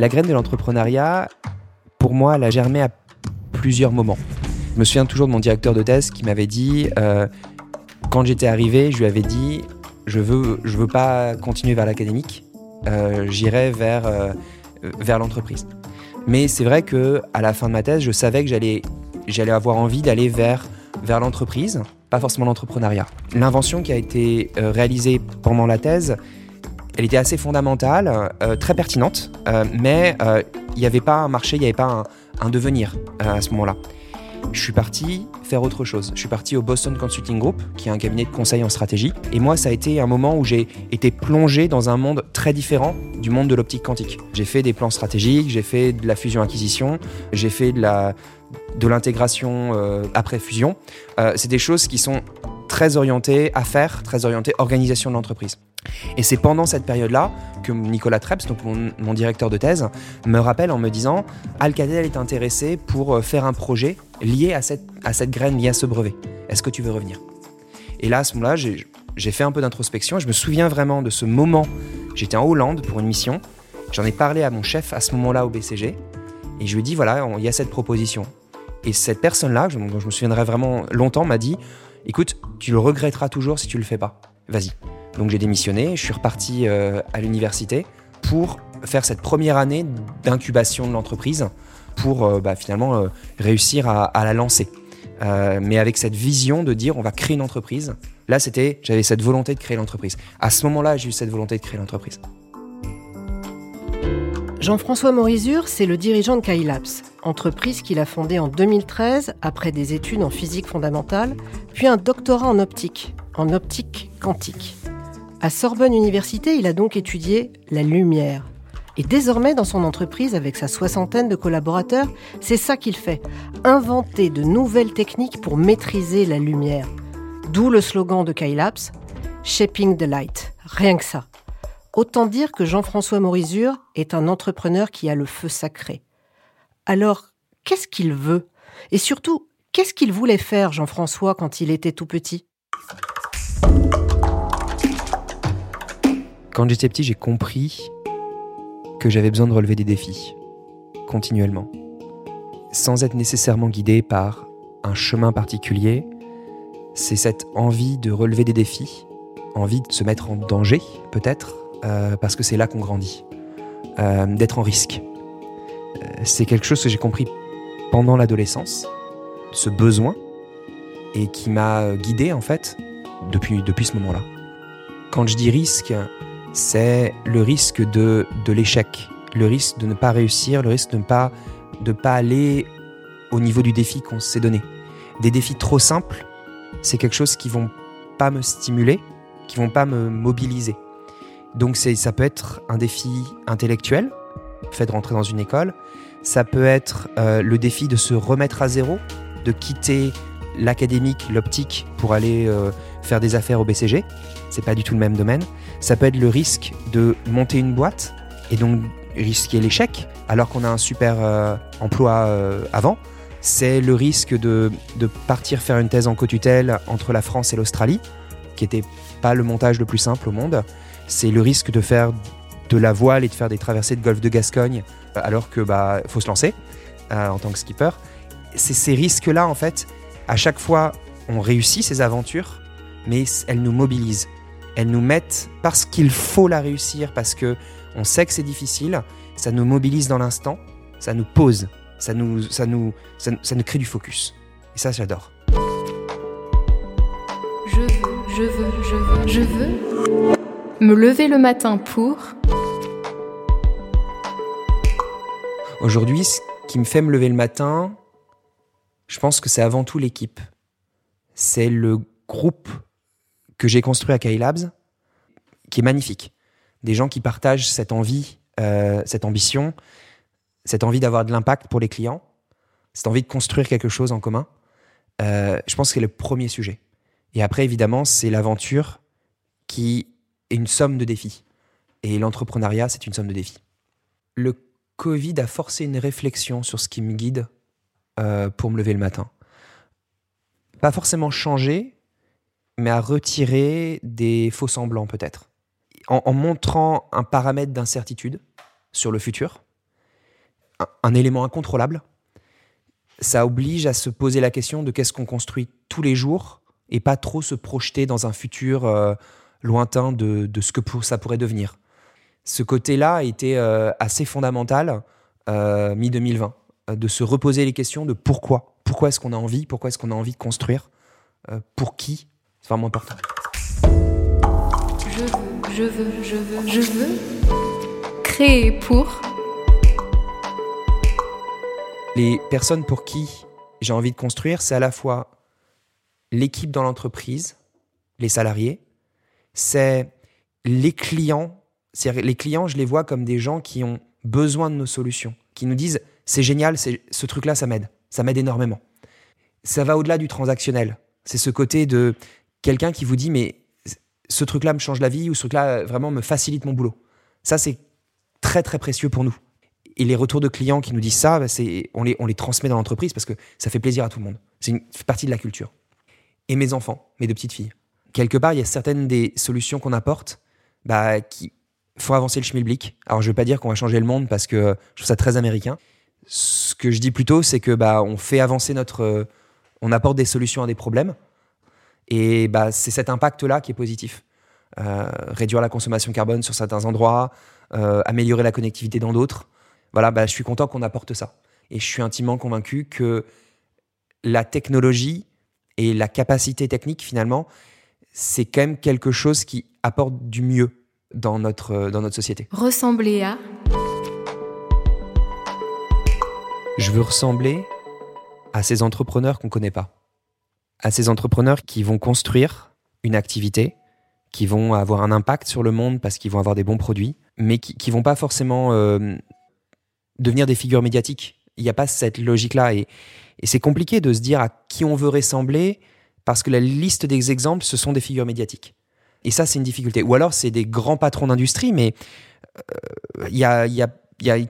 La graine de l'entrepreneuriat, pour moi, elle a germé à plusieurs moments. Je me souviens toujours de mon directeur de thèse qui m'avait dit, euh, quand j'étais arrivé, je lui avais dit, je veux, je veux pas continuer vers l'académique, euh, j'irai vers, euh, vers l'entreprise. Mais c'est vrai que à la fin de ma thèse, je savais que j'allais, j'allais avoir envie d'aller vers, vers l'entreprise, pas forcément l'entrepreneuriat. L'invention qui a été réalisée pendant la thèse, elle était assez fondamentale, euh, très pertinente, euh, mais euh, il n'y avait pas un marché, il n'y avait pas un, devenir à ce moment-là. Je suis parti faire autre chose. Je suis parti au Boston Consulting Group, qui est un cabinet de conseil en stratégie. Et moi, ça a été un moment où j'ai été plongé dans un monde très différent du monde de l'optique quantique. J'ai fait des plans stratégiques, j'ai fait de la fusion-acquisition, j'ai fait de l'intégration après fusion. C'est des choses qui sont très orientées affaires, très orientées organisation de l'entreprise. Et c'est pendant cette période-là que Nicolas Treps, donc mon, directeur de thèse, me rappelle en me disant Alcatel est intéressé pour euh, faire un projet lié à cette, à cette graine, lié à ce brevet. Est-ce que tu veux revenir? Et là, à ce moment-là, j'ai fait un peu d'introspection je me souviens vraiment de ce moment. J'étais en Hollande pour une mission. J'en ai parlé à mon chef à ce moment-là au BCG et je lui ai dit voilà, il y a cette proposition. Et cette personne-là, dont je me souviendrai vraiment longtemps, m'a dit écoute, tu le regretteras toujours si tu le fais pas. Vas-y. Donc j'ai démissionné, je suis reparti euh, à l'université pour faire cette première année d'incubation de l'entreprise pour euh, bah, finalement euh, réussir à, la lancer. Mais avec cette vision de dire on va créer une entreprise. Là, c'était, j'avais cette volonté de créer l'entreprise. À ce moment-là, j'ai eu cette volonté de créer l'entreprise. Jean-François Morizur, c'est le dirigeant de Kylabs, entreprise qu'il a fondée en 2013 après des études en physique fondamentale, puis un doctorat en optique, en optique quantique. À Sorbonne Université, il a donc étudié la lumière. Et désormais, dans son entreprise, avec sa soixantaine de collaborateurs, c'est ça qu'il fait, inventer de nouvelles techniques pour maîtriser la lumière. D'où le slogan de Kylabs, Shaping the Light. Rien que ça. Autant dire que Jean-François Morizur est un entrepreneur qui a le feu sacré. Alors, qu'est-ce qu'il veut? Et surtout, qu'est-ce qu'il voulait faire, Jean-François, quand il était tout petit? Quand j'étais petit, j'ai compris que j'avais besoin de relever des défis, continuellement, sans être nécessairement guidé par un chemin particulier. C'est cette envie de relever des défis, envie de se mettre en danger, peut-être, euh, parce que c'est là qu'on grandit, euh, d'être en risque. Euh, c'est quelque chose que j'ai compris pendant l'adolescence, ce besoin, et qui m'a guidé, en fait, depuis, depuis ce moment-là. Quand je dis risque, c'est le risque de, de l'échec, le risque de ne pas réussir, le risque de ne pas, de pas aller au niveau du défi qu'on s'est donné. Des défis trop simples, c'est quelque chose qui vont pas me stimuler, qui vont pas me mobiliser. Donc ça peut être un défi intellectuel, le fait de rentrer dans une école, ça peut être euh, le défi de se remettre à zéro, de quitter l'académique, l'optique pour aller euh, faire des affaires au BCG. C'est pas du tout le même domaine. Ça peut être le risque de monter une boîte et donc risquer l'échec alors qu'on a un super euh, emploi euh, avant. C'est le risque de, de partir faire une thèse en co-tutelle entre la France et l'Australie, qui était pas le montage le plus simple au monde. C'est le risque de faire de la voile et de faire des traversées de golfe de Gascogne alors que bah faut se lancer en tant que skipper. C'est ces risques-là en fait. À chaque fois, on réussit ces aventures, mais elles nous mobilisent. Elles nous mettent parce qu'il faut la réussir, parce que on sait que c'est difficile. Ça nous mobilise dans l'instant, ça nous pose, ça nous, ça nous, ça, ça nous crée du focus. Et ça, j'adore. Je veux, je veux, je veux, je veux me lever le matin pour. Aujourd'hui, ce qui me fait me lever le matin, je pense que c'est avant tout l'équipe. C'est le groupe que j'ai construit à Kylabs, qui est magnifique. Des gens qui partagent cette envie, euh, cette ambition, cette envie d'avoir de l'impact pour les clients, cette envie de construire quelque chose en commun. Euh, je pense que c'est le premier sujet. Et après, évidemment, c'est l'aventure qui est une somme de défis. Et l'entrepreneuriat, c'est une somme de défis. Le Covid a forcé une réflexion sur ce qui me guide euh, pour me lever le matin. Pas forcément changer, mais à retirer des faux semblants peut-être. En, montrant un paramètre d'incertitude sur le futur, un, élément incontrôlable. Ça oblige à se poser la question de qu'est-ce qu'on construit tous les jours et pas trop se projeter dans un futur euh, lointain de, ce que ça pourrait devenir. Ce côté-là a été euh, assez fondamental euh, mi-2020, de se reposer les questions de pourquoi. Pourquoi est-ce qu'on a envie Pourquoi est-ce qu'on a envie de construire Pour qui? C'est vraiment important. Je veux, je veux, je veux, je veux créer pour les personnes pour qui j'ai envie de construire, c'est à la fois l'équipe dans l'entreprise, les salariés, c'est les clients. Les clients, je les vois comme des gens qui ont besoin de nos solutions, qui nous disent c'est génial, ce truc-là, ça m'aide, ça m'aide énormément. Ça va au-delà du transactionnel. C'est ce côté de quelqu'un qui vous dit mais ce truc-là me change la vie ou ce truc-là vraiment me facilite mon boulot. Ça, c'est très très précieux pour nous. Et les retours de clients qui nous disent ça, bah, on, les, on les transmet dans l'entreprise parce que ça fait plaisir à tout le monde. C'est une partie de la culture et mes enfants, mes deux petites filles. Quelque part, il y a certaines des solutions qu'on apporte bah, qui font avancer le schmilblick. Alors, je ne veux pas dire qu'on va changer le monde parce que je trouve ça très américain. Ce que je dis plutôt, c'est que bah, on fait avancer notre. Euh, on apporte des solutions à des problèmes. Et bah, c'est cet impact-là qui est positif. Euh, réduire la consommation carbone sur certains endroits, euh, améliorer la connectivité dans d'autres. Voilà, bah, je suis content qu'on apporte ça. Et je suis intimement convaincu que la technologie et la capacité technique, finalement, c'est quand même quelque chose qui apporte du mieux dans notre, dans notre société. Ressembler à Je veux ressembler à ces entrepreneurs qu'on ne connaît pas. À ces entrepreneurs qui vont construire une activité, qui vont avoir un impact sur le monde parce qu'ils vont avoir des bons produits, mais qui ne vont pas forcément euh, devenir des figures médiatiques. Il n'y a pas cette logique-là. Et, et c'est compliqué de se dire à qui on veut ressembler parce que la liste des exemples, ce sont des figures médiatiques. Et ça, c'est une difficulté. Ou alors, c'est des grands patrons d'industrie, mais il euh, n'y a, y a,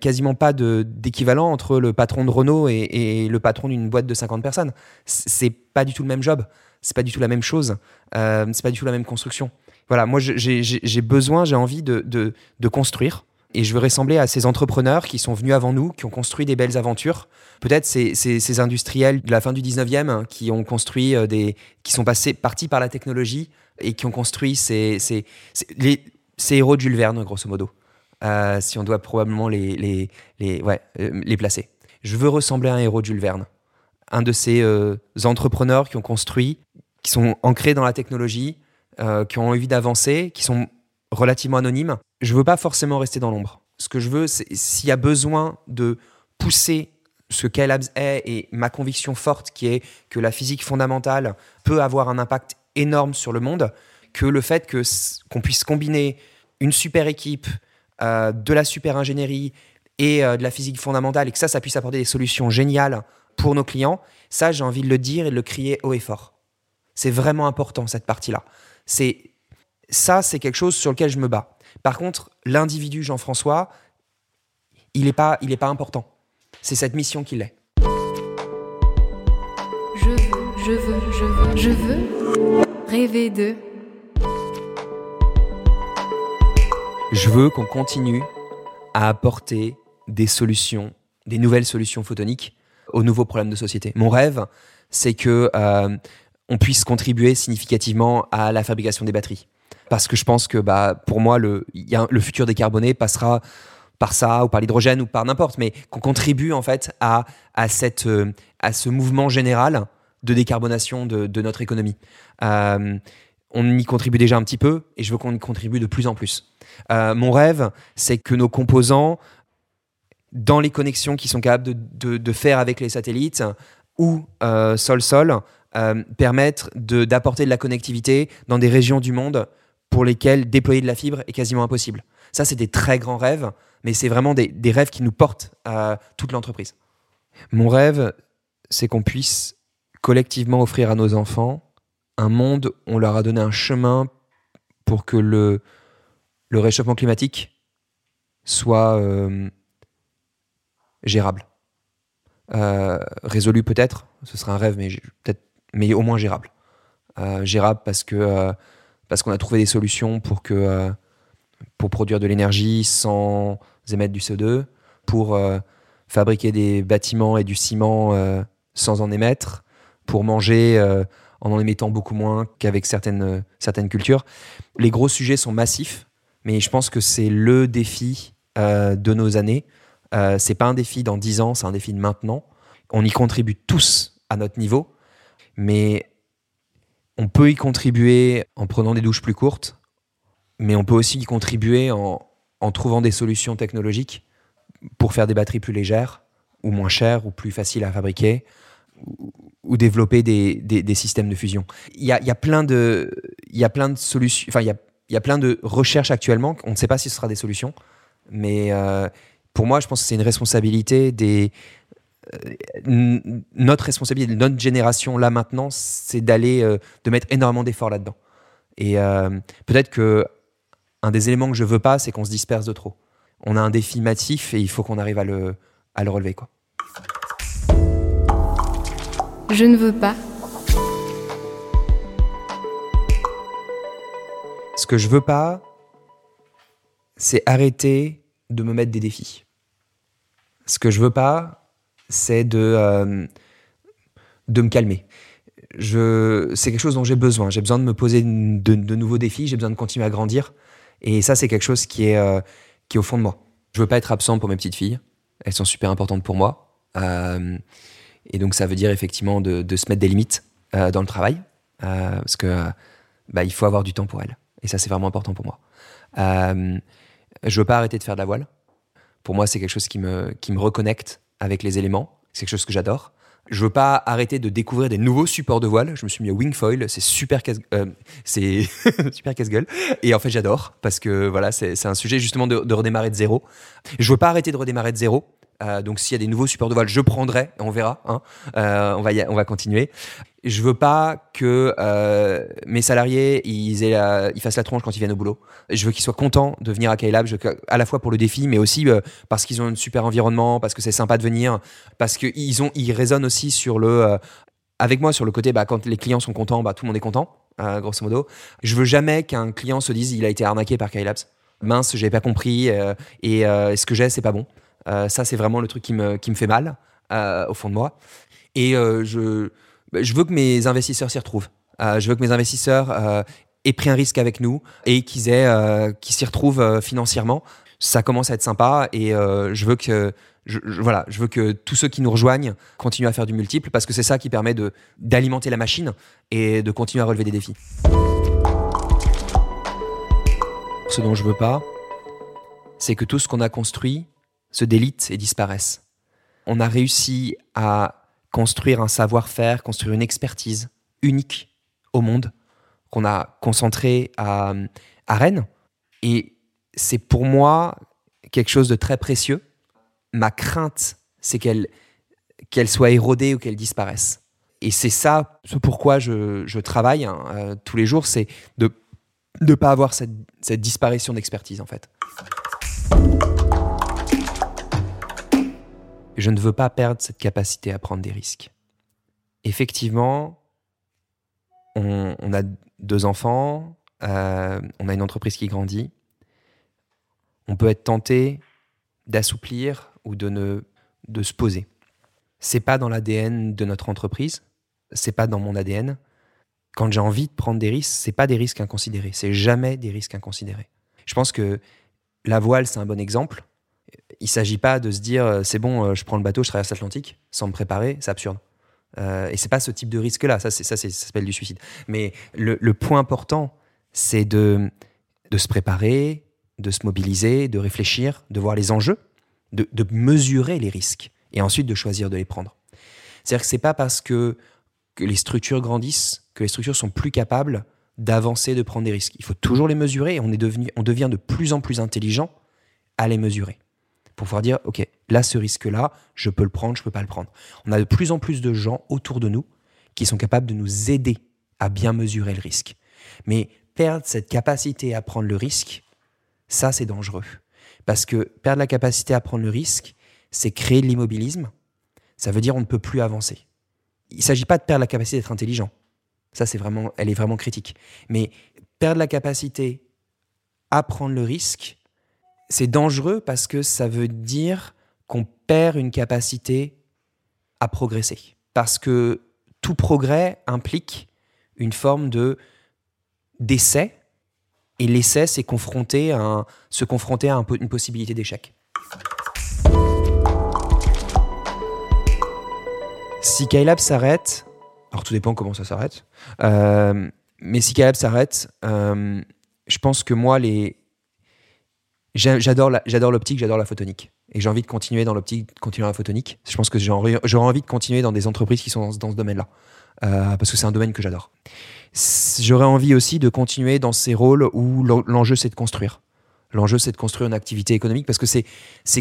quasiment pas d'équivalent entre le patron de Renault et, le patron d'une boîte de 50 personnes. C'est pas du tout le même job. C'est pas du tout la même chose. Euh, c'est pas du tout la même construction. Voilà, moi, j'ai besoin, j'ai envie de, construire et je veux ressembler à ces entrepreneurs qui sont venus avant nous, qui ont construit des belles aventures. Peut-être ces, ces, industriels de la fin du 19e hein, qui ont construit euh, des. qui sont passés, partis par la technologie et qui ont construit ces, ces, les, ces héros de Jules Verne, grosso modo. Euh, si on doit probablement les, les, les, ouais, euh, les placer. Je veux ressembler à un héros de Jules Verne. Un de ces entrepreneurs qui ont construit, qui sont ancrés dans la technologie, qui ont envie d'avancer, qui sont relativement anonymes je veux pas forcément rester dans l'ombre. Ce que je veux, c'est s'il y a besoin de pousser ce qu'est Labs est et ma conviction forte qui est que la physique fondamentale peut avoir un impact énorme sur le monde, que le fait que qu'on puisse combiner une super équipe, euh, de la super ingénierie et euh, de la physique fondamentale et que ça, ça puisse apporter des solutions géniales pour nos clients, ça, j'ai envie de le dire et de le crier haut et fort. C'est vraiment important cette partie-là. C'est ça, c'est quelque chose sur lequel je me bats. Par contre, l'individu Jean-François, il n'est pas, il pas important. C'est cette mission qu'il est. Je veux, je veux, je veux, je veux rêver de. Je veux qu'on continue à apporter des solutions, des nouvelles solutions photoniques aux nouveaux problèmes de société. Mon rêve, c'est que euh, on puisse contribuer significativement à la fabrication des batteries parce que je pense que bah, pour moi, le, y a, le futur décarboné passera par ça ou par l'hydrogène ou par n'importe, mais qu'on contribue en fait à, à, cette, euh, à ce mouvement général de décarbonation de, de notre économie. Euh, on y contribue déjà un petit peu et je veux qu'on y contribue de plus en plus. Euh, mon rêve, c'est que nos composants, dans les connexions qui sont capables de, faire avec les satellites ou sol-sol, permettent d'apporter de, la connectivité dans des régions du monde pour lesquels déployer de la fibre est quasiment impossible. Ça, c'est des très grands rêves, mais c'est vraiment des, rêves qui nous portent à toute l'entreprise. Mon rêve, c'est qu'on puisse collectivement offrir à nos enfants un monde où on leur a donné un chemin pour que le, le réchauffement climatique soit euh, gérable. Euh, résolu peut-être, ce serait un rêve, mais, au moins gérable. Euh, gérable parce que parce qu'on a trouvé des solutions pour, que, pour produire de l'énergie sans émettre du CO2, pour fabriquer des bâtiments et du ciment sans en émettre, pour manger en en émettant beaucoup moins qu'avec certaines, certaines cultures. Les gros sujets sont massifs, mais je pense que c'est le défi euh, de nos années. Euh, c'est pas un défi dans 10 ans, c'est un défi de maintenant. On y contribue tous à notre niveau, mais on peut y contribuer en prenant des douches plus courtes, mais on peut aussi y contribuer en, en trouvant des solutions technologiques pour faire des batteries plus légères, ou moins chères, ou plus faciles à fabriquer, ou, ou développer des, des- des systèmes de fusion. Il y a, y a plein de, de solutions, enfin, il y a, il y a plein de recherches actuellement. On ne sait pas si ce sera des solutions, mais euh, pour moi, je pense que c'est une responsabilité des. euh, notre responsabilité, notre génération là maintenant, c'est d'aller, euh, de mettre énormément d'efforts là-dedans. Et peut-être que un des éléments que je veux pas, c'est qu'on se disperse de trop. On a un défi massif et il faut qu'on arrive à le, à le relever. Quoi. Je ne veux pas. Ce que je veux pas, c'est arrêter de me mettre des défis. Ce que je veux pas, c'est de, euh, de me calmer. C'est quelque chose dont j'ai besoin. J'ai besoin de me poser de, nouveaux défis. J'ai besoin de continuer à grandir. Et ça, c'est quelque chose qui est, euh, qui au fond de moi. Je veux pas être absent pour mes petites filles. Elles sont super importantes pour moi. Euh, et donc, ça veut dire effectivement de, de se mettre des limites dans le travail. Parce que bah, il faut avoir du temps pour elles. Et ça, c'est vraiment important pour moi. Euh, je veux pas arrêter de faire de la voile. Pour moi, c'est quelque chose qui me, qui me reconnecte avec les éléments. C'est quelque chose que j'adore. Je veux pas arrêter de découvrir des nouveaux supports de voile. Je me suis mis au wingfoil. C'est super casse, euh, c'est super casse-gueule. Et en fait, j'adore parce que voilà, c'est c'est un sujet justement de, de redémarrer de zéro. Je veux pas arrêter de redémarrer de zéro. Euh, donc s'il y a des nouveaux supports de voile, je prendrai. On verra. hein. Euh, on va on va continuer. Je veux pas que euh, mes salariés ils, aient ils fassent la tronche quand ils viennent au boulot. Je veux qu'ils soient contents de venir à que- à la fois pour le défi, mais aussi parce qu'ils ont un super environnement, parce que c'est sympa de venir, parce qu'ils ils résonnent aussi sur le, avec moi sur le côté, bah, quand les clients sont contents, bah, tout le monde est content, grosso modo. Je veux jamais qu'un client se dise il a été arnaqué par Kylabs. Mince, j'avais pas compris et ce que j'ai c'est pas bon. Euh, ça c'est vraiment le truc qui me, qui me fait mal euh, au fond de moi. Et euh, je, bah, je veux que mes investisseurs s'y retrouvent. Je veux que mes investisseurs aient pris un risque avec nous et qu'ils aient, qu'ils s'y retrouvent financièrement. Ça commence à être sympa et je veux que, voilà, je veux que tous ceux qui nous rejoignent continuent à faire du multiple parce que c'est ça qui permet de d'alimenter la machine et de continuer à relever des défis. Ce dont je veux pas, c'est que tout ce qu'on a construit se délite et disparaisse. On a réussi à construire un savoir-faire, construire une expertise unique au monde qu'on a concentré à, à Rennes. Et c'est pour moi quelque chose de très précieux. Ma crainte, c'est qu'elle qu'elle soit érodée ou qu'elle disparaisse. Et c'est ça, ce pourquoi je, je travaille hein, euh, tous les jours, c'est de ne pas avoir cette, cette disparition d'expertise en fait. Je ne veux pas perdre cette capacité à prendre des risques. Effectivement, on, a deux enfants, euh, on a une entreprise qui grandit. On peut être tenté d'assouplir ou de, ne, de se poser. C'est pas dans l'ADN de notre entreprise, c'est pas dans mon ADN. Quand j'ai envie de prendre des risques, c'est pas des risques inconsidérés, c'est jamais des risques inconsidérés. Je pense que la voile, c'est un bon exemple. Il s'agit pas de se dire euh, c'est bon, euh, je prends le bateau, je traverse l'Atlantique sans me préparer, c'est absurde. Euh, et c'est pas ce type de risque-là, ça, ça, ça s'appelle du suicide. Mais le, le point important, c'est de, de se préparer, de se mobiliser, de réfléchir, de voir les enjeux, de, de mesurer les risques et ensuite de choisir de les prendre. C'est-à-dire que c'est pas parce que, que les structures grandissent que les structures sont plus capables d'avancer, de prendre des risques. Il faut toujours les mesurer et on, est devenu, on devient de plus en plus intelligent à les mesurer. Pour pouvoir dire, OK, là, ce risque-là, je peux le prendre, je peux pas le prendre. On a de plus en plus de gens autour de nous qui sont capables de nous aider à bien mesurer le risque. Mais perdre cette capacité à prendre le risque, ça, c'est dangereux. Parce que perdre la capacité à prendre le risque, c'est créer de l'immobilisme. Ça veut dire on ne peut plus avancer. Il ne s'agit pas de perdre la capacité d'être intelligent. Ça, c'est vraiment, elle est vraiment critique. Mais perdre la capacité à prendre le risque, c'est dangereux parce que ça veut dire qu'on perd une capacité à progresser. Parce que tout progrès implique une forme de d'essai, et l'essai, c'est confronter à se confronter à une possibilité d'échec. Si Kylab s'arrête, alors tout dépend comment ça s'arrête, euh, mais si Kylab s'arrête, euh, je pense que moi, les... j'adore l'optique, j'adore la photonique. Et j'ai envie de continuer dans l'optique, continuer la photonique. Je pense que j'aurais envie de continuer dans des entreprises qui sont dans, ce domaine-là. Euh, parce que c'est un domaine que j'adore. J'aurais envie aussi de continuer dans ces rôles où l'enjeu c'est de construire. L'enjeu c'est de construire une activité économique parce que c'est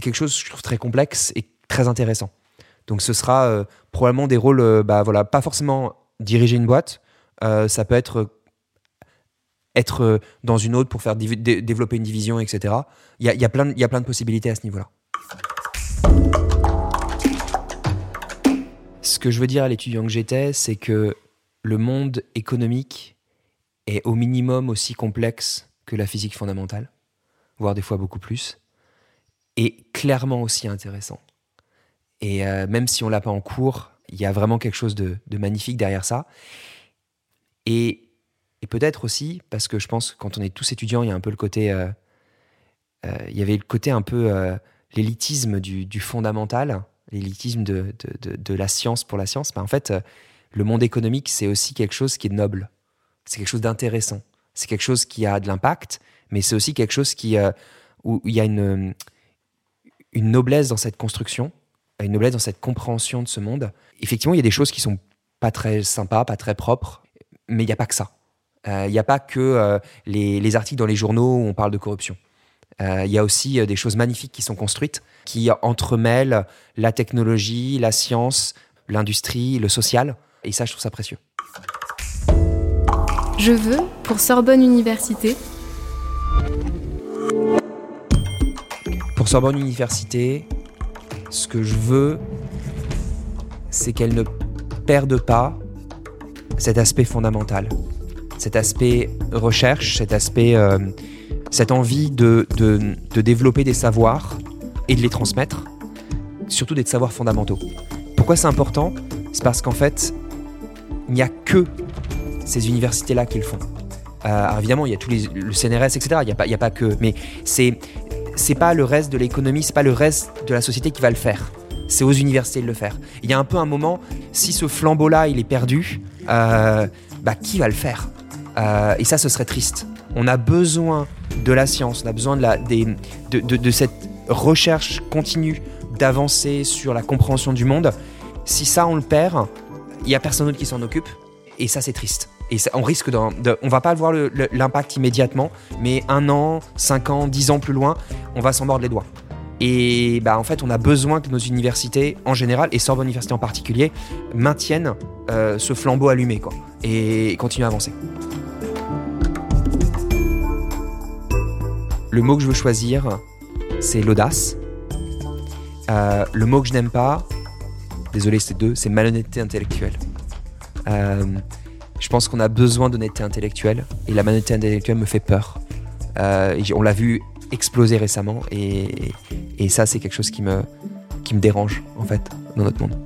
quelque chose je trouve très complexe et très intéressant. Donc ce sera euh, probablement des rôles, euh, bah, voilà, pas forcément diriger une boîte, ça peut être être dans une autre pour faire développer une division, etc. Il y a, plein, de possibilités à ce niveau-là. Ce que je veux dire à l'étudiant que j'étais, c'est que le monde économique est au minimum aussi complexe que la physique fondamentale, voire des fois beaucoup plus, et clairement aussi intéressant. Et euh, même si on l'a pas en cours, il y a vraiment quelque chose de, magnifique derrière ça. Et, peut-être aussi, parce que je pense que quand on est tous étudiants, il y a un peu le côté... Euh, euh, il y avait le côté un peu l'élitisme du, fondamental, l'élitisme de, la science pour la science, mais en fait, euh, le monde économique, c'est aussi quelque chose qui est noble, c'est quelque chose d'intéressant, c'est quelque chose qui a de l'impact, mais c'est aussi quelque chose qui, euh, où il y a une, une noblesse dans cette construction, une noblesse dans cette compréhension de ce monde. Effectivement, il y a des choses qui sont pas très sympas, pas très propres, mais il n'y a pas que ça. Euh, il n'y a pas que les, les articles dans les journaux où on parle de corruption. Euh, il y a aussi euh, des choses magnifiques qui sont construites, qui entremêlent la technologie, la science, l'industrie, le social. Et ça, je trouve ça précieux. Je veux, pour Sorbonne Université. Pour Sorbonne Université, ce que je veux, c'est qu'elle ne perde pas cet aspect fondamental, cet aspect recherche, cet aspect euh, cette envie de, de, développer des savoirs et de les transmettre, surtout des savoirs fondamentaux. Pourquoi c'est important? C'est parce qu'en fait, il n'y a que ces universités-là qui le font. Euh, alors évidemment, il y a tous les, le CNRS, etc. Il n'y a, pas, a pas que. Mais c'est c'est pas le reste de l'économie, c'est pas le reste de la société qui va le faire. C'est aux universités de le faire. Il y a un peu un moment, si ce flambeau-là, il est perdu, euh, bah qui va le faire? Euh, Et ça, ce serait triste. On a besoin de la science, on a besoin de, cette recherche continue d'avancer sur la compréhension du monde. Si ça, on le perd, il n'y a personne d'autre qui s'en occupe. Et ça, c'est triste. Et ça, on risque On va pas voir l'impact immédiatement, mais un an, cinq ans, dix ans plus loin, on va s'en mordre les doigts. Et bah, en fait, on a besoin que nos universités en général, et Sorbonne Université en particulier, maintiennent euh, ce flambeau allumé quoi, et continuent à avancer. Le mot que je veux choisir, c'est l'audace. Euh, le mot que je n'aime pas, désolé, c'est deux, c'est malhonnêteté intellectuelle. Euh, je pense qu'on a besoin d'honnêteté intellectuelle et la malhonnêteté intellectuelle me fait peur. Euh, on l'a vu exploser récemment et, ça, c'est quelque chose qui me, qui me dérange en fait dans notre monde.